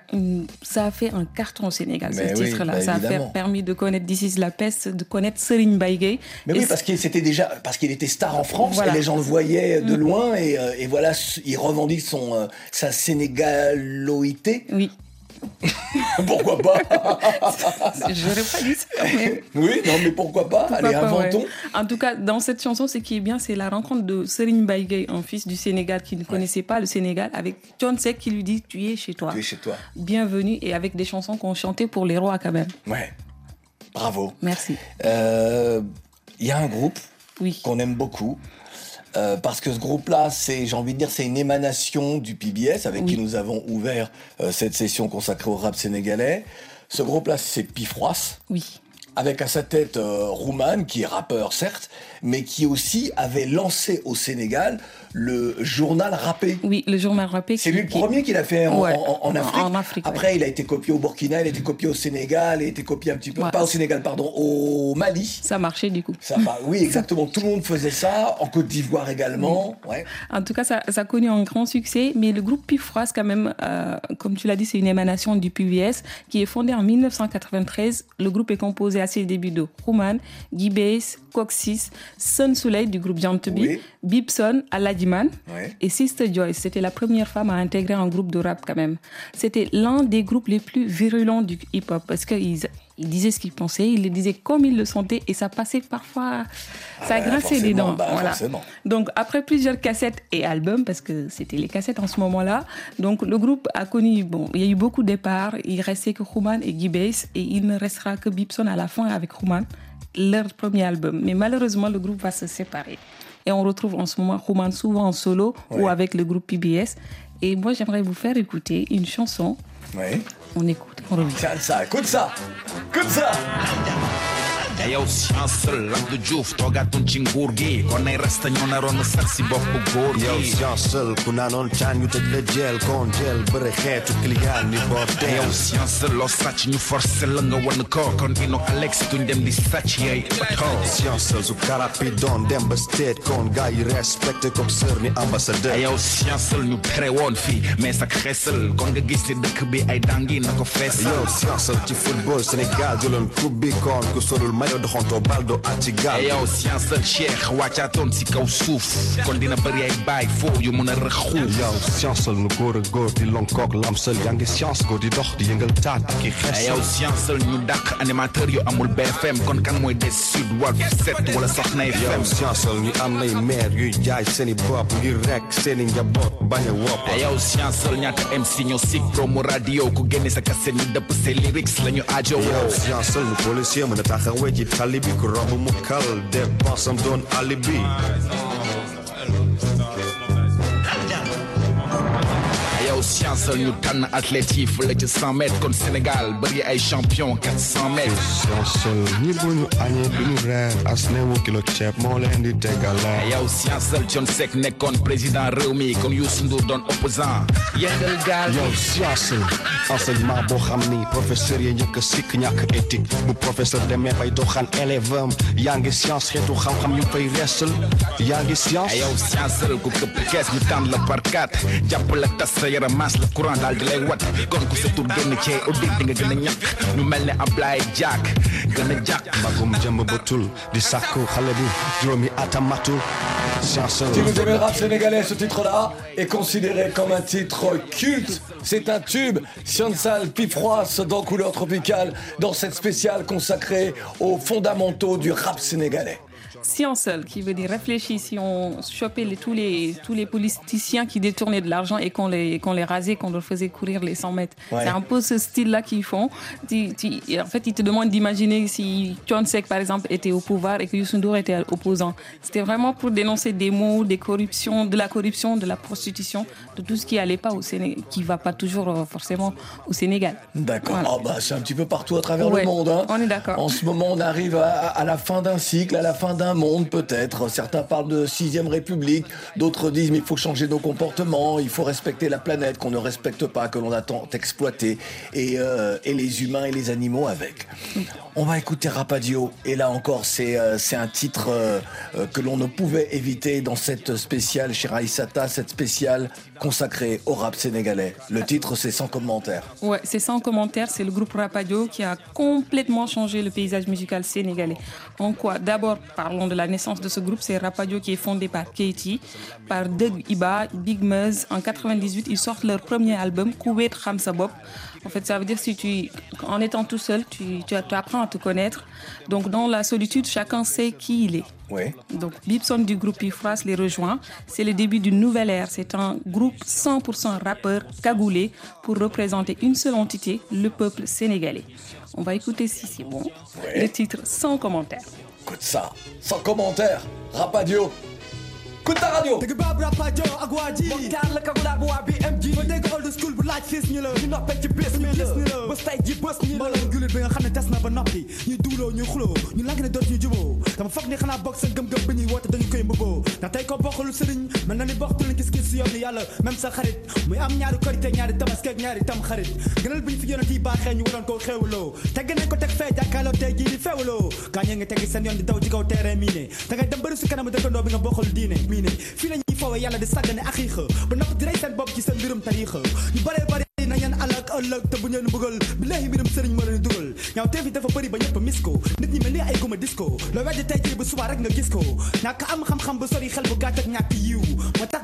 ça a fait un carton au Sénégal, Mais ce oui, titre-là. bah, ça a fait- permis de connaître This is la peste, de connaître Serine Baigay. Mais Et oui, parce qu'il c'était déjà parce qu'il était star en France Voilà. et les gens le voyaient de Mhm. loin et, et voilà, il revendique son sa sénégaloïté. Oui. pourquoi pas J'aurais pas dit ça, mais Oui, non, mais pourquoi pas Pourquoi Allez, pas, inventons. ouais. En tout cas, dans cette chanson, ce qui est bien, c'est la rencontre de Serine Baigay, un fils du Sénégal qui ne connaissait pas le Sénégal, avec John Sek qui lui dit Tu es chez toi. Tu es chez toi. Bienvenue, et avec des chansons qu'on chantait pour les rois quand même. Ouais. Bravo. Merci. Euh, Il y a un groupe oui. qu'on aime beaucoup. Euh, parce que ce groupe-là, c'est, j'ai envie de dire, c'est une émanation du PBS avec qui nous avons ouvert euh, cette session consacrée au rap sénégalais. Ce groupe-là, c'est Pifroas. Oui. Avec à sa tête euh, Rouman, qui est rappeur certes, mais qui aussi avait lancé au Sénégal le journal rappé. Oui, le journal rappé. C'est lui le premier qui l'a fait en, Ouais, en- en Afrique. en Afrique, Après, ouais. il a été copié au Burkina, il a été copié au Sénégal, il a été copié un petit peu, pas au Sénégal, pardon, au Mali. Ça marchait du coup. Ça, oui, exactement. Tout le monde faisait ça, en Côte d'Ivoire également. Ouais. En tout cas, ça, ça a connu un grand succès, mais le groupe Pifroise, quand même, euh, comme tu l'as dit, c'est une émanation du PBS qui est fondé en 1993. Le groupe est composé à ses débuts de Rouman, Guy Bass, Coxis, Sun Soleil du groupe Jantebi, Oui. Bibson, Aladiman et Sister Joyce. C'était la première femme à intégrer un groupe de rap quand même. C'était l'un des groupes les plus virulents du hip-hop parce qu'ils ils disaient ce qu'ils pensaient, ils le disaient comme ils le sentaient et ça passait parfois, ça Ouais, grinçait des forcément, dents. bah, voilà. Donc après plusieurs cassettes et albums, parce que c'était les cassettes en ce moment-là, donc le groupe a connu, bon, il y a eu beaucoup de départs, il restait que Human et Guy Bass et il ne restera que Bibson à la fin avec Human, leur premier album. Mais malheureusement, le groupe va se séparer. Et on retrouve en ce moment Human souvent en solo ou avec le groupe PBS. Et moi, j'aimerais vous faire écouter une chanson. Ouais. On écoute, on revient. Tiens, ça, écoute ça Écoute ça yow science Abdou Diouf toogaatoon ci nguur gi kon ay rasta ñoo naroon a sax si bopp góor gi yow science ku naanoon caan ñu tëj la jeel kon jeel bëre xeetu client ni bordel yow science loo sàcc ñu forcé la nga wan ko kon ino Alex duñ dem di sàcc yay oto science su karapi doon dem ba state kon gars yi respecté comme sœur ni ambassadeur yow science ñu woon fii mais sak xeesal kon nga gis ni dëkk bi ay dangi na ko feesal yow science ci football Sénégal jëloon coupe bi kon ku solul maillot doxantoo baldo at ci gaal yow science Cheikh wàccaatoon si kaw suuf kon dina bëri ay baay foo yu mun a rëxu yow science nu góor ak góor di lonkook lamsal yaa ngi science ko di dox di yëngal taat ak i xees yow science ñu dàq animateur yu amul BFM kon kan mooy des sud wal set wala Soxna yow FM science ñu am nay maire yuy jaay seeni bopp ngir rek seeni njaboot bañ a wopp. Yow science ñaata MC ñoo sig promo radio ku génne sa cassette ñu dëpp say lyrics la ñu aajo. Yow science policier mën a taxawee ci tali bi ku romb mu kal dépensam doon alibi science ñu tànn fële ci 100 mètres kon Sénégal bëri ay champion 400 mètres. Science ñi bu ñu añee du ñu reer as newu kilo ceeb moo leen di tegale yow science John Seck nekkoon président réew mi kon Youssou Ndour doon opposant. Yëngal gaal yow science enseignement boo xam ni professeur yi njëkk a sikk ñàkk éthique. Bu professeur demee bay doxaan élève am yaa ngi science xeetu xam-xam ñu fay reesal. Yaa ngi science. Yow science ku këpp kees ñu tànn la par quatre. Jàpp la tas sa yaram maas la courant daal di lay wat kon ku sa tur génn cee audit di nga gën a ñàkk ñu mel ne Ablaye Diak gën a jàkk magum jëmb ba tul di sàkku xale bu juróomi atamatul science Si vous aimez le rap sénégalais, ce titre-là est considéré comme un titre culte. C'est un tube. Siansal Pifroas dans Couleur Tropicale, dans cette spéciale consacrée aux fondamentaux du rap sénégalais. Sciencel, qui veut dire réfléchis. Si on chopait les- tous, les, tous les politiciens qui détournaient de l'argent et qu'on les, qu'on les rasait, qu'on leur faisait courir les 100 mètres. Ouais. C'est un peu ce style-là qu'ils font. Tu- tu- et en fait, ils te demandent d'imaginer si John par exemple, était au pouvoir et que Youssou N'Dour était opposant. C'était vraiment pour dénoncer des mots, des corruptions, de la corruption, de la prostitution, de tout ce qui allait pas au Sénégal, qui va pas toujours euh, forcément au Sénégal. D'accord. Ah bah, c'est un petit peu partout à travers Ouais, le monde. hein. on est d'accord. En ce moment, on arrive à, à la fin d'un cycle, à la fin d'un monde peut-être. Certains parlent de sixième république, d'autres disent mais il faut changer nos comportements, il faut respecter la planète qu'on ne respecte pas, que l'on a tant exploité, et, euh, et les humains et les animaux avec. On va écouter Rapadio, et là encore, c'est euh, un titre euh, euh, que l'on ne pouvait éviter dans cette spéciale chez Raïsata, cette spéciale consacrée au rap sénégalais. Le titre, c'est sans commentaire. Ouais, c'est sans commentaire, c'est le groupe Rapadio qui a complètement changé le paysage musical sénégalais. En quoi? D'abord, parlons de la naissance de ce groupe. C'est Rapadio qui est fondé par Keiti, par Doug Iba, Big Muzz. En 98, ils sortent leur premier album, Kouet Khamsabop. En fait, ça veut dire si tu, en étant tout seul, tu, tu, tu apprends à te connaître. Donc, dans la solitude, chacun sait qui il est. Ouais. Donc, Bibson du groupe Ifras les rejoint. C'est le début d'une nouvelle ère. C'est un groupe 100% rappeur cagoulé pour représenter une seule entité, le peuple sénégalais. On va écouter si c'est bon. Le titre sans commentaire. Écoute ça, sans commentaire, Rapadio. Écoute ta radio. dëgg baab rapajo ak waa ji moxtaar la kagulaar bu waa BMG ma dégg old school bu laaj fis ñu la ñu noppee ci bés ñu gis ni la bés tey ji bés ñu la mbooloo julit bi nga xam ne des na ba noppi ñu duuloo ñu xuloo ñu lank ne doot ñu juboo dama foog ni xanaa bokk seen gëm-gëm bi ñuy woote dañu koy mbëboo ndax tey ko bokkul sëriñ mel na ni bokkul gis-gis si yoon ni yàlla même sa xarit muy am ñaari korité ñaari tabaski ak ñaari tam xarit gënal bi ñu fi yonent yi baaxee ñu waroon miine fii la ñuy foowe yàlla di sàggane axiixa. Ba nopp di rey seen bopp ci seen mbirum tariixa. Ngeen alak ëllëg te bu ngeen bëggal billahi mbirum sëriñ moo leen dugal ñaaw teef yi dafa bëri ba ñëpp mis ko nit ñi mel ni ay guma disco loo weddi tey jii bu subaa rek nga gis ko ñàkk am xam-xam bu sori bu gàtt ak ñàkk yiw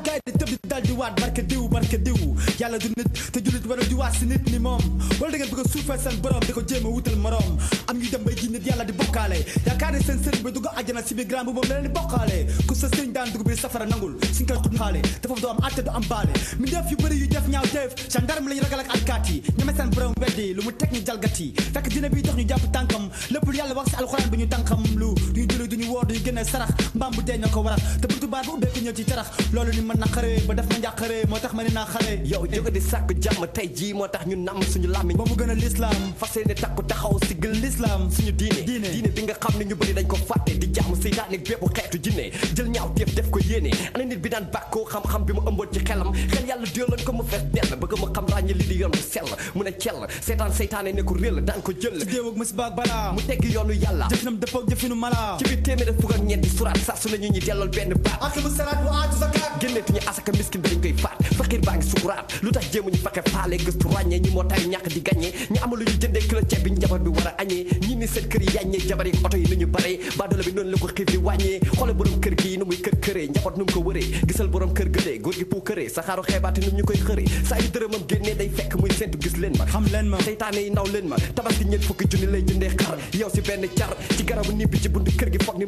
gaay di tëb di dal di waat barke diw barke diw. Yàlla du nit te jullit war a di waat si nit ni moom. Wala da ngeen bëgg a suufee seen borom di ko jéem a wutal morom am ñu dem bay ji nit yàlla di bokkaale. Yaakaar ne seen sëriñ bi dugg àjjana si biir grand bu moom la leen di bokkaale. Ku safara nangul suñ koy xut xaale te foofu doo am atte du am baale. Mi def yu bëri yu def ñaaw teef gendarme alkaat yi ñeme seen borom weddi lu mu teg ñu jalgati. Fekk dina bi tax ñu jàpp tànkam. Lépp lu yàlla wax si alxuraan bi ñu tànkam. Lu duñu julli duñu woor duñu génne sarax mbaam bu dee ñoo ko waral te buntu baar bu ubbeeku ñëw ci tarax loolu ni mën na xare ba def ma njàqare moo tax ma ne naa xale yow jóge di sàkku jàmm tey jii moo tax ñu namm suñu làmmiñ ba mu gën a lislaam fas yéene takku taxaw si gël lislaam suñu diine diine bi nga xam ne ñu bëri dañ ko fàtte di jàmm seytaane bépp xeetu jinne jël ñaaw teef def ko yéene ana nit bi daan bàkkoo xam-xam bi mu ëmboon ci xelam xel yàlla déeloon ko mu fees dell bëgg mu xam ràññe li di yoon bu sell mu ne cell seetaan seytaane ne ko réel daan ko jël ci déew ak musiba ak balaa mu tegg yoonu yàlla jëfinam dëppoo ak jëfinu mala. Ci biir téeméer fukk ak ñeenti suraat saa su ne ñu ñi dellool benn baat aqimu salaat wa aatu zakat. Génneetuñu asaka miskin dañ koy faat fakir baa ngi sukuraat lu tax jéemuñu fexe faale gëstu ràññee ñi moo tay ñàkk di gàññee ñi amul lu ñu jëndee kilo ceeb bi njaboot bi war a añee ñi ni seen kër yi yàññee jabar yi oto yi nu ñu bare. Baadoolo bi noonu la ko xiif di wàññee xoole borom kër gi nu muy kër këree njaboot nu mu ko wëree gisal borom kër gëlee góor gi puu këree saxaaru xeebaate nu ñu koy xëree saa yu dërëmam génnee day fekk muy sentu gis leen ma xam leen ma seytaane yi naw leen ma tabaski ñeent fukki junni lay jëndee xar yow si benn car ci garabu nibbi ci buntu kër gi foog ni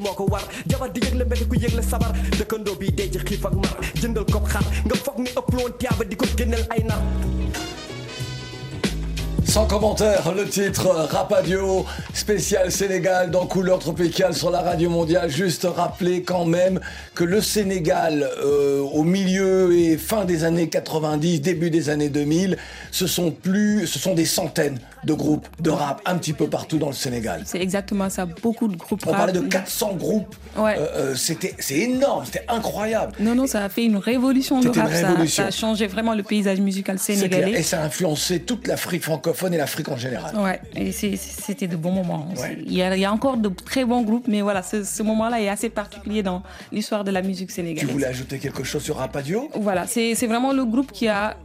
Sans commentaire, le titre Rapadio, spécial Sénégal dans couleur tropicale sur la radio mondiale. Juste rappeler quand même que le Sénégal, euh, au milieu et fin des années 90, début des années 2000, ce sont plus, ce sont des centaines de groupes de rap un petit peu partout dans le Sénégal. C'est exactement ça, beaucoup de groupes On rap. parlait de 400 groupes. Ouais. Euh, euh, c'était, c'est énorme, c'était incroyable. Non, non, ça a fait une révolution C'était une rap. ça-. Ça, a changé vraiment le paysage musical sénégalais. Et ça a influencé toute l'Afrique francophone et l'Afrique en général. Ouais, et c'était de bons moments. Il, y a, il y a encore de très bons groupes, mais voilà, ce, ce moment-là est assez particulier dans l'histoire de la musique Tu sénégalaise. voulais ajouter quelque chose sur Rapadio? Voilà, c'est c'est vraiment le groupe qui a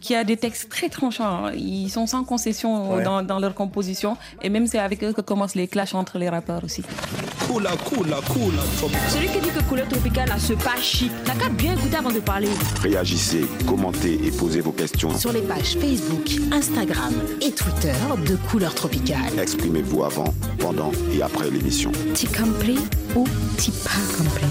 qui a des textes très tranchants. hein. Ils sont sans concession Ouais. dans, dans leur composition. Et même c'est avec eux que commencent les clashs entre les rappeurs aussi. Cool, cool, cool. Celui qui dit que couleur tropicale a ce pas chic, n'a qu'à bien écouter avant de parler. Réagissez, commentez et posez vos questions. Sur les pages Facebook, Instagram et Twitter de Couleur Tropicale. Exprimez-vous avant, pendant et après l'émission. T'y compris ou t'y pas compris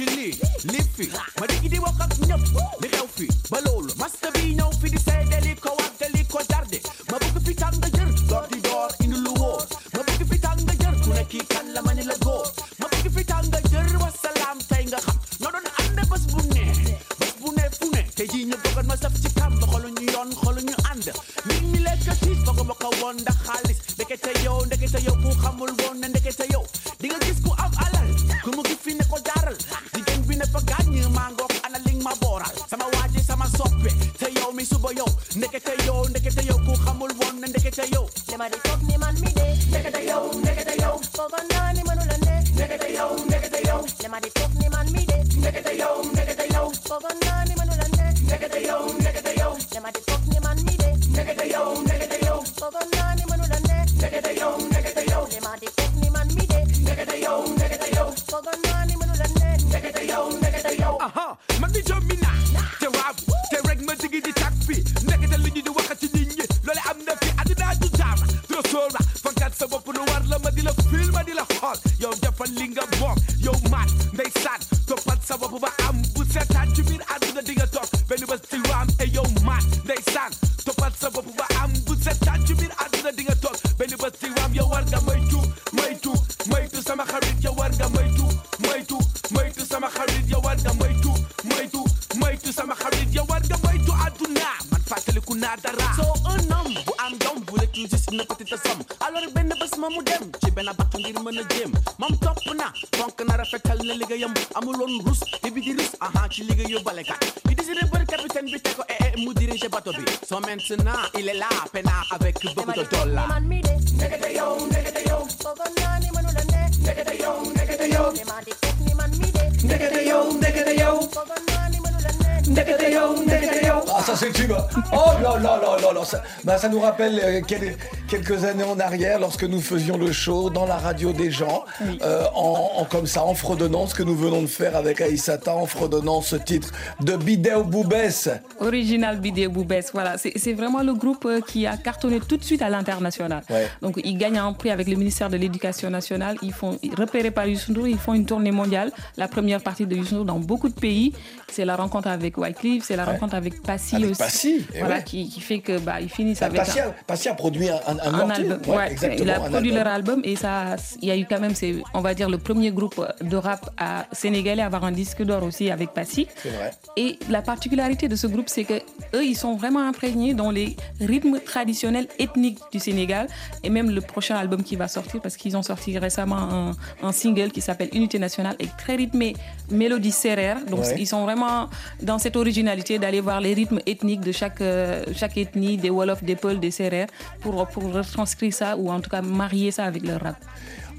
ci lii li fi ma digg di wax ak ñëpp li xew fi ba loolu master bi ñëw fi di seede li ko wax te li ko darde ma bëgg fi tàng jër door di door indi lu wóor ma bëgg fi tàng jër ku ne kii kan la ma ni la góor ma bëgg fi tàng jër wasalaam tey nga xam ñoo doon ànd bés bu ne bés bu ne fu ne te jii ñu bëggoon ma saf ci kam xolu ñu yoon xolu ñu ànd nit ñi lekk tiis yow defal li nga moom ni mënu la ne ndekete yow ndekete yow Ah, ça c'est tube. Oh là là là là là. Ça, bah, ça nous rappelle euh, quel- quelques années en arrière, lorsque nous faisions le show dans la radio des gens, euh, en, en- comme ça, en fredonnant ce que nous venons de faire avec Aïssata, en fredonnant ce titre de Bidéo Boubès. Original Bidé Boubès, voilà. C'est vraiment le groupe euh, qui a cartonné tout de suite à l'international. Ouais. Donc, ils gagnent un prix avec le ministère de l'Éducation nationale. Ils font, repérés par Youssou N'Dour, ils font une tournée mondiale. La première partie de Youssou N'Dour dans beaucoup de pays. C'est la rencontre avec Wycliffe, c'est la Ouais. rencontre avec Passy Avec aussi. Passy, eh voilà, ouais. qui, qui fait que bah, ils finissent Bah, avec. Passy a, Passy a produit un, un, un album. Ouais, Ouais, exactement. il a produit album. leur album et ça, il y a eu quand même, c'est, on va dire, le premier groupe de rap à sénégalais à avoir un disque d'or aussi avec Passy. C'est vrai. Et la particularité de ce groupe, c'est que eux, ils sont vraiment imprégnés dans les rythmes traditionnels ethniques du Sénégal. Et même le prochain album qui va sortir, parce qu'ils ont sorti récemment un, un single qui s'appelle Unité nationale, est très rythmé, mélodie serrère. Donc Ouais. ils sont vraiment dans cette originalité d'aller voir les rythmes ethniques de chaque, euh, chaque ethnie, des Wolof, des Peuls, des Serrères, pour, pour retranscrire ça ou en tout cas marier ça avec leur rap.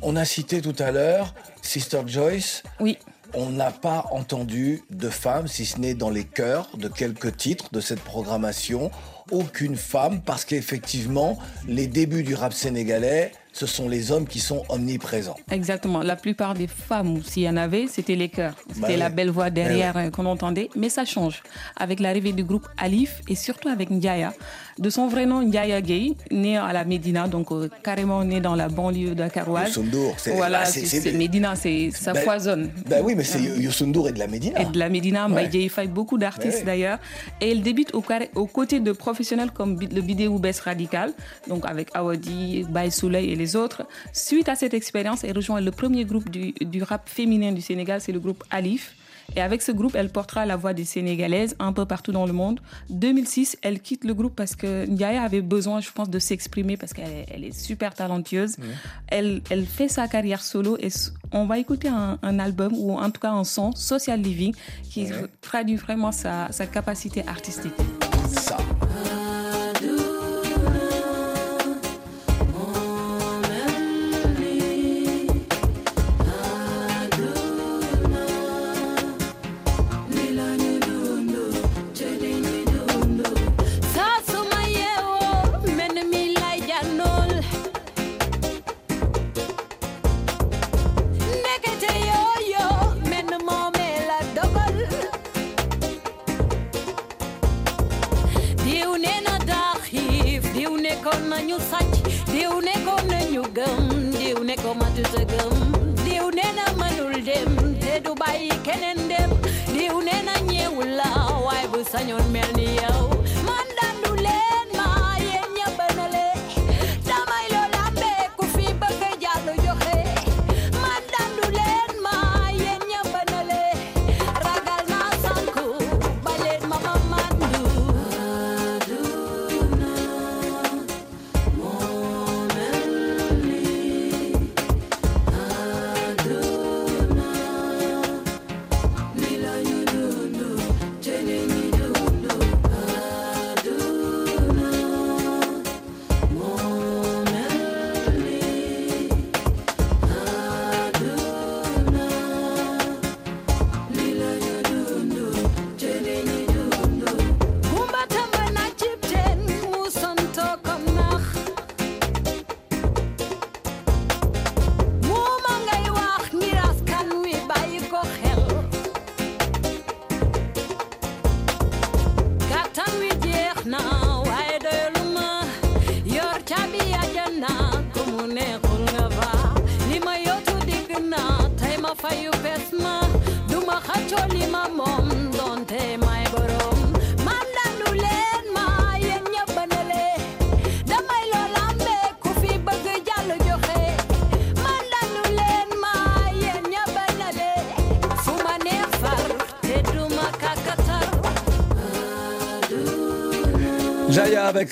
On a cité tout à l'heure Sister Joyce. Oui. On n'a pas entendu de femme, si ce n'est dans les chœurs de quelques titres de cette programmation. Aucune femme, parce qu'effectivement, les débuts du rap sénégalais, ce sont les hommes qui sont omniprésents. Exactement. La plupart des femmes, s'il y en avait, c'était les chœurs. C'était Bah la oui. belle voix derrière Eh euh, qu'on entendait. Mais ça change. Avec l'arrivée du groupe Alif et surtout avec Ndiaya. De son vrai nom, Ndiaya Gay, né à la Médina, donc euh, carrément né dans la banlieue dakaroise. Youssou N'Dour, c'est- Voilà, bah, c'est Médina, c'est ça Ben- foisonne. Ben oui, mais c'est Youssou N'Dour et de la Médina. Et de la Médina, Ouais. Mbaye Faye, beaucoup d'artistes Ouais, d'ailleurs. Et elle débute au aux côtés de professionnels comme le Bidé Oubès Radical, donc avec Awadi, Baye Souley et les autres. Suite à cette expérience, elle rejoint le premier groupe du, du rap féminin du Sénégal, c'est le groupe Alif. Et avec ce groupe, elle portera la voix des Sénégalaises un peu partout dans le monde. 2006, elle quitte le groupe parce que Ndiaye avait besoin, je pense, de s'exprimer parce qu'elle est- elle est super talentueuse. Elle, elle fait sa carrière solo et on va écouter un, un album ou en tout cas un son, Social Living, qui traduit vraiment sa, sa capacité artistique. Ça.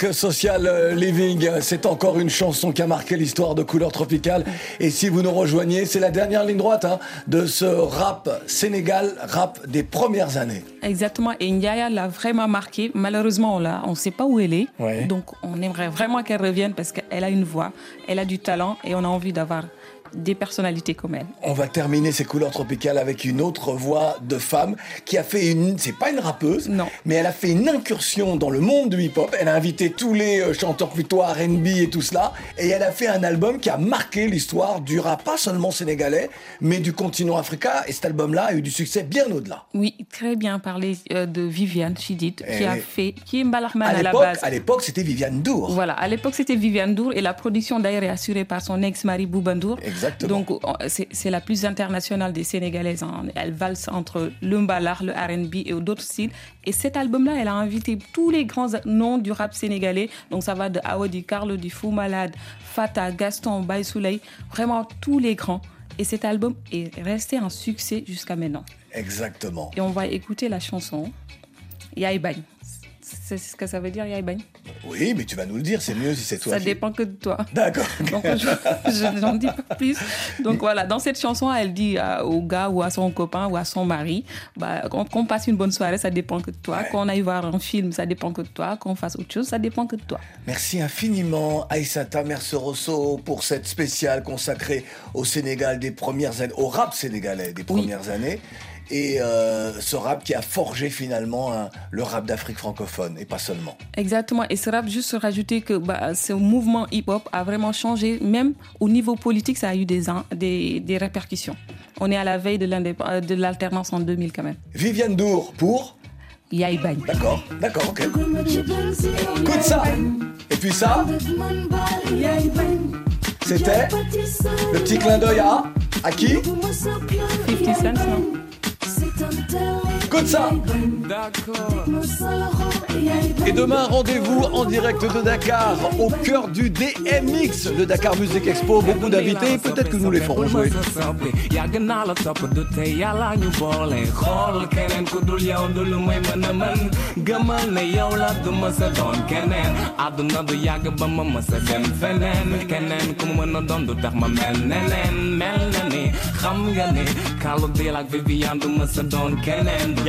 Avec Social Living, c'est encore une chanson qui a marqué l'histoire de Couleur Tropicale. Et si vous nous rejoignez, c'est la dernière ligne droite hein, de ce rap Sénégal, rap des premières années. Exactement. Et Ndiaya l'a vraiment marqué. Malheureusement, on l'a, on sait pas où elle est. Ouais. Donc, on aimerait vraiment qu'elle revienne parce qu'elle a une voix, elle a du talent et on a envie d'avoir des personnalités comme elle. On va terminer ces couleurs tropicales avec une autre voix de femme qui a fait une, c'est pas une rappeuse, Non. mais elle a fait une incursion dans le monde du hip-hop. Elle a invité tous les euh, chanteurs plutôt R&B et tout cela, et elle a fait un album qui a marqué l'histoire du rap, pas seulement sénégalais, mais du continent africain. Et cet album-là a eu du succès bien au-delà. Oui, très bien parler euh, de Viviane Chidid qui Eh a oui. fait, qui est Mbalachman À à, la base. à l'époque, c'était Viviane Dour. Voilà, à l'époque c'était Viviane Dour et la production d'ailleurs est assurée par son ex-mari Boubandour. Exactement. Donc on- c'est la plus internationale des Sénégalaises. hein. Elle valse entre le mbalar, le R&B et d'autres styles. Et cet album-là, elle a invité tous les grands noms du rap sénégalais. Donc ça va de Awadi, Carlo, du Fou Malade, Fata, Gaston, Baye Souley, vraiment tous les grands. Et cet album est resté un succès jusqu'à maintenant. Exactement. Et on va écouter la chanson Yaï Bagne. C'est ce que ça veut dire, Yaï Bagne Oui, mais tu vas nous le dire, c'est mieux si c'est toi. Ça qui- dépend que de toi. D'accord. Donc, je n'en dis pas plus. Donc voilà, dans cette chanson, elle dit euh, au gars ou à son copain ou à son mari, bah, qu'on passe une bonne soirée, ça dépend que de toi. Qu'on aille voir un film, ça dépend que de toi. Qu'on fasse autre chose, ça dépend que de toi. Merci infiniment Aïssata Merceroso pour cette spéciale consacrée au Sénégal des premières années, au rap sénégalais des premières années. Et euh, ce rap qui a forgé finalement hein, le rap d'Afrique francophone et pas seulement. Exactement. Et ce rap, juste rajouter que bah, ce mouvement hip-hop a vraiment changé. Même au niveau politique, ça a eu des, des, des répercussions. On est à la veille de euh, l'alternance en 2000 quand même. Viviane Dour pour Yaï Bagne. D'accord, d'accord, ok. Écoute ça Et puis ça, c'était le petit clin d'œil à À qui? 50 Cent, non? Écoute Et demain, rendez-vous en direct de Dakar, au cœur du DMX, le Dakar Music Expo. Beaucoup d'invités, peut-être que nous les ferons jouer.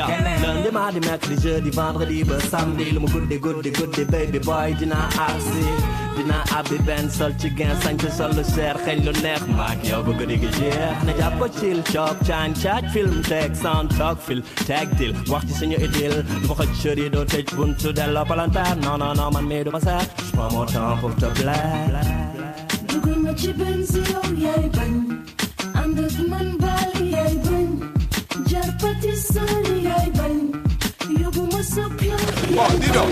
Yàgg naa la topp du tey yàlla ñu boole xool keneen ku dul yow du lu may mën a mën gëmal ne yow la du ma sa doon keneen àdduna du yàgg ba ma ma sa dem feneen keneen ku mu mën a doon du tax ma mel neneen mel na ni xam nga ne Carlou D ak Viviane du ma sa doon keneen du Yo, keneen lundi, mardi, mercredi, jeudi, vendredi ba samedi lu mu guddi guddi guddi baby boy dinaa agsi dinaa abbi benn sol ci gen sañse sol lu seer xeeñ lu neex maak yow ba guddi gi jeex na jàpp chill chop caan caaj film teg sound talk fil teg dil wax ci suñu idil du ma xëcc cër yi doo tëj buntu delloo palantaar non non non man mii du ma seet je prends mon temps pour te plaire. Dugal ma ci benn si yow yaay bañ. Ànd ak man baal yaay bañ. Jar pâtisserie yaay Bon, dis donc,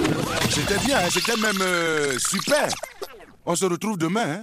c'était bien, hein, c'était même euh, super. On se retrouve demain. hein.